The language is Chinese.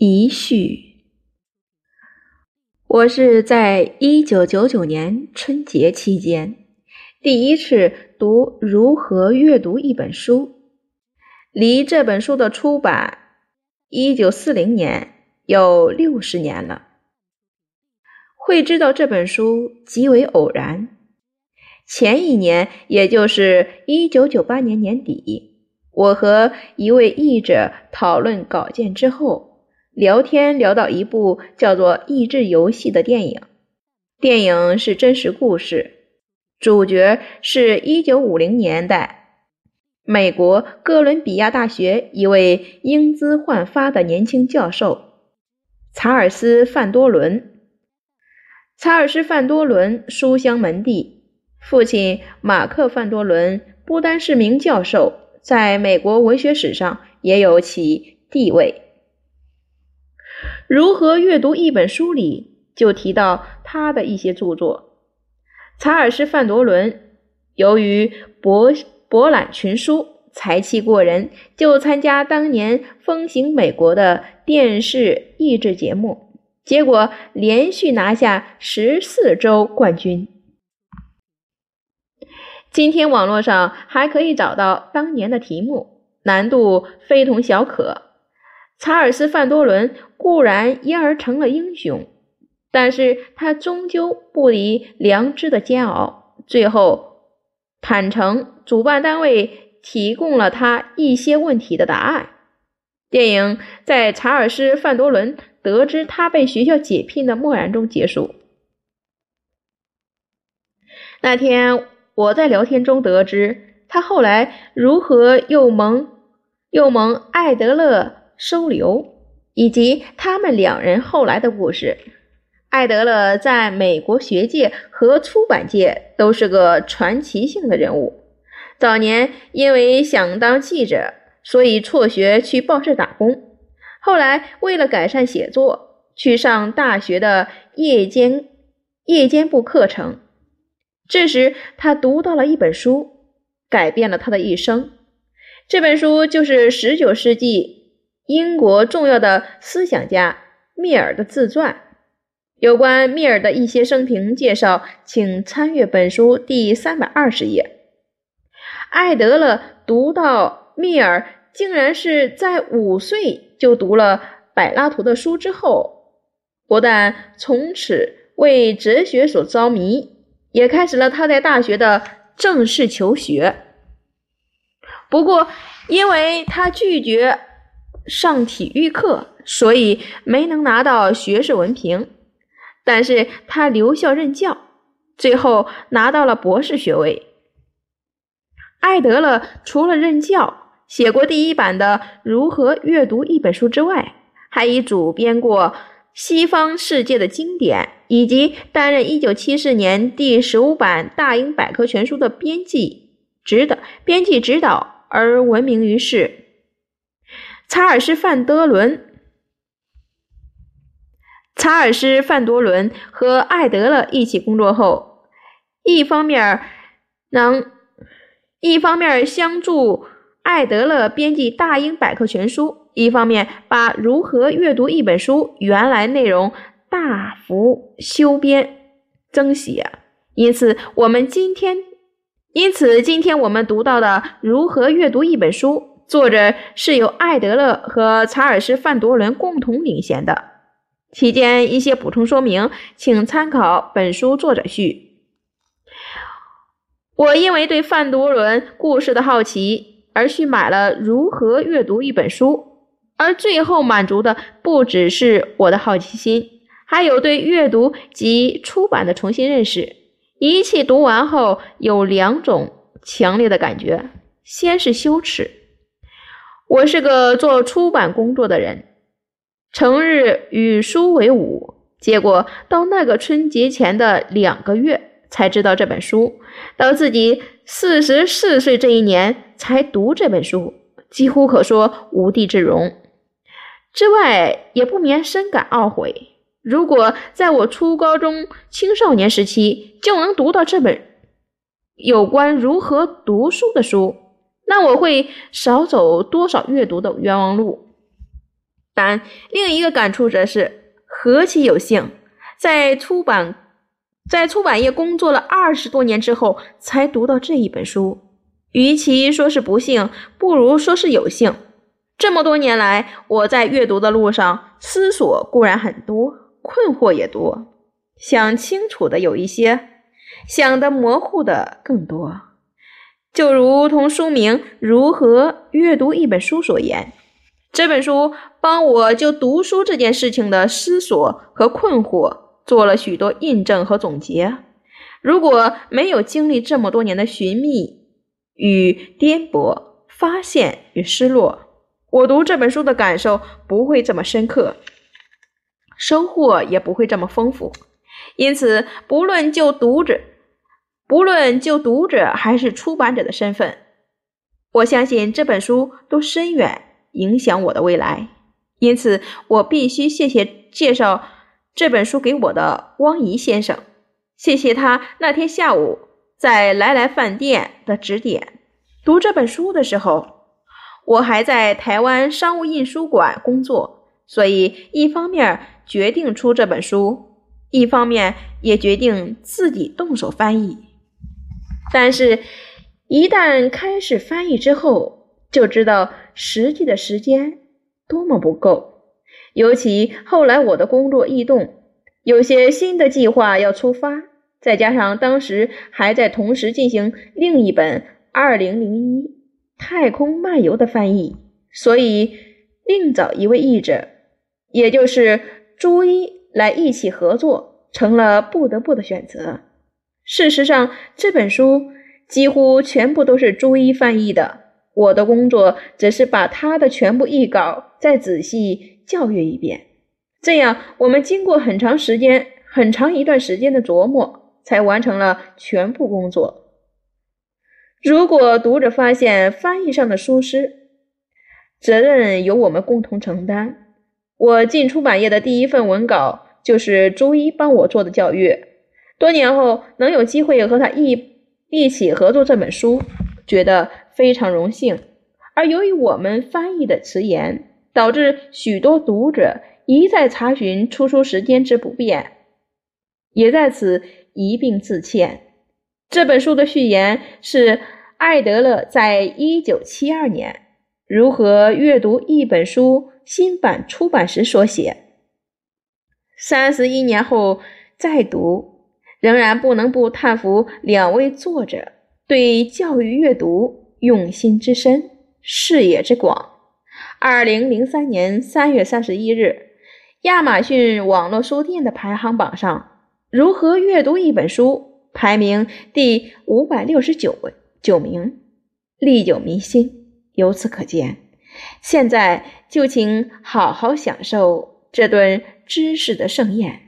遗序。我是在一九九九年春节期间第一次读《如何阅读一本书》，离这本书的出版一九四零年有六十年了。会知道这本书极为偶然。前一年，也就是一九九八年年底，我和一位译者讨论稿件之后。聊天聊到一部叫做《益智游戏》的电影，电影是真实故事，主角是一九五零年代美国哥伦比亚大学一位英姿焕发的年轻教授查尔斯·范多伦。查尔斯·范多伦书香门第，父亲马克·范多伦不单是名教授，在美国文学史上也有其地位。如何阅读一本书里就提到他的一些著作。查尔斯·范多伦由于博博览群书，才气过人，就参加当年风行美国的电视益智节目，结果连续拿下十四周冠军。今天网络上还可以找到当年的题目，难度非同小可。查尔斯·范多伦固然因而成了英雄，但是他终究不离良知的煎熬，最后坦诚主办单位提供了他一些问题的答案。电影在查尔斯·范多伦得知他被学校解聘的默然中结束。那天我在聊天中得知他后来如何又蒙又蒙艾德勒。收留以及他们两人后来的故事。艾德勒在美国学界和出版界都是个传奇性的人物。早年因为想当记者，所以辍学去报社打工。后来为了改善写作，去上大学的夜间夜间部课程。这时他读到了一本书，改变了他的一生。这本书就是十九世纪。英国重要的思想家密尔的自传，有关密尔的一些生平介绍，请参阅本书第三百二十页。艾德勒读到密尔竟然是在五岁就读了柏拉图的书之后，不但从此为哲学所着迷，也开始了他在大学的正式求学。不过，因为他拒绝。上体育课，所以没能拿到学士文凭。但是他留校任教，最后拿到了博士学位。艾德勒除了任教，写过第一版的《如何阅读一本书》之外，还已主编过西方世界的经典，以及担任1974年第十五版《大英百科全书》的编辑指导，编辑指导而闻名于世。查尔斯·范德伦、查尔斯·范多伦和艾德勒一起工作后，一方面能一方面相助艾德勒编辑《大英百科全书》，一方面把如何阅读一本书原来内容大幅修编增写。因此，我们今天因此今天我们读到的如何阅读一本书。作者是由艾德勒和查尔斯·范多伦共同领衔的。期间一些补充说明，请参考本书作者序。我因为对范多伦故事的好奇而去买了《如何阅读一本书》，而最后满足的不只是我的好奇心，还有对阅读及出版的重新认识。一气读完后，有两种强烈的感觉：先是羞耻。我是个做出版工作的人，成日与书为伍，结果到那个春节前的两个月才知道这本书，到自己四十四岁这一年才读这本书，几乎可说无地自容。之外，也不免深感懊悔。如果在我初高中青少年时期就能读到这本有关如何读书的书。那我会少走多少阅读的冤枉路？但另一个感触则是何其有幸，在出版在出版业工作了二十多年之后，才读到这一本书。与其说是不幸，不如说是有幸。这么多年来，我在阅读的路上思索固然很多，困惑也多，想清楚的有一些，想的模糊的更多。就如同书名《如何阅读一本书》所言。这本书帮我就读书这件事情的思索和困惑做了许多印证和总结。如果没有经历这么多年的寻觅与颠簸、发现与失落，我读这本书的感受不会这么深刻，收获也不会这么丰富。因此，不论就读者，不论就读者还是出版者的身份，我相信这本书都深远。影响我的未来，因此我必须谢谢介绍这本书给我的汪怡先生，谢谢他那天下午在来来饭店的指点。读这本书的时候，我还在台湾商务印书馆工作，所以一方面决定出这本书，一方面也决定自己动手翻译。但是，一旦开始翻译之后，就知道实际的时间多么不够，尤其后来我的工作异动，有些新的计划要出发，再加上当时还在同时进行另一本《二零零一太空漫游》的翻译，所以另找一位译者，也就是朱一来一起合作，成了不得不的选择。事实上，这本书几乎全部都是朱一翻译的。我的工作只是把他的全部译稿再仔细校阅一遍，这样我们经过很长时间、很长一段时间的琢磨，才完成了全部工作。如果读者发现翻译上的疏失，责任由我们共同承担。我进出版业的第一份文稿就是朱一帮我做的校阅，多年后能有机会和他一一起合作这本书，觉得。非常荣幸，而由于我们翻译的迟延，导致许多读者一再查询出书时间之不便，也在此一并致歉。这本书的序言是艾德勒在一九七二年《如何阅读一本书》新版出版时所写。三十一年后再读，仍然不能不叹服两位作者对教育阅读。用心之深，视野之广。二零零三年三月三十一日，亚马逊网络书店的排行榜上，《如何阅读一本书》排名第五百六十九位九名，历久弥新。由此可见，现在就请好好享受这顿知识的盛宴。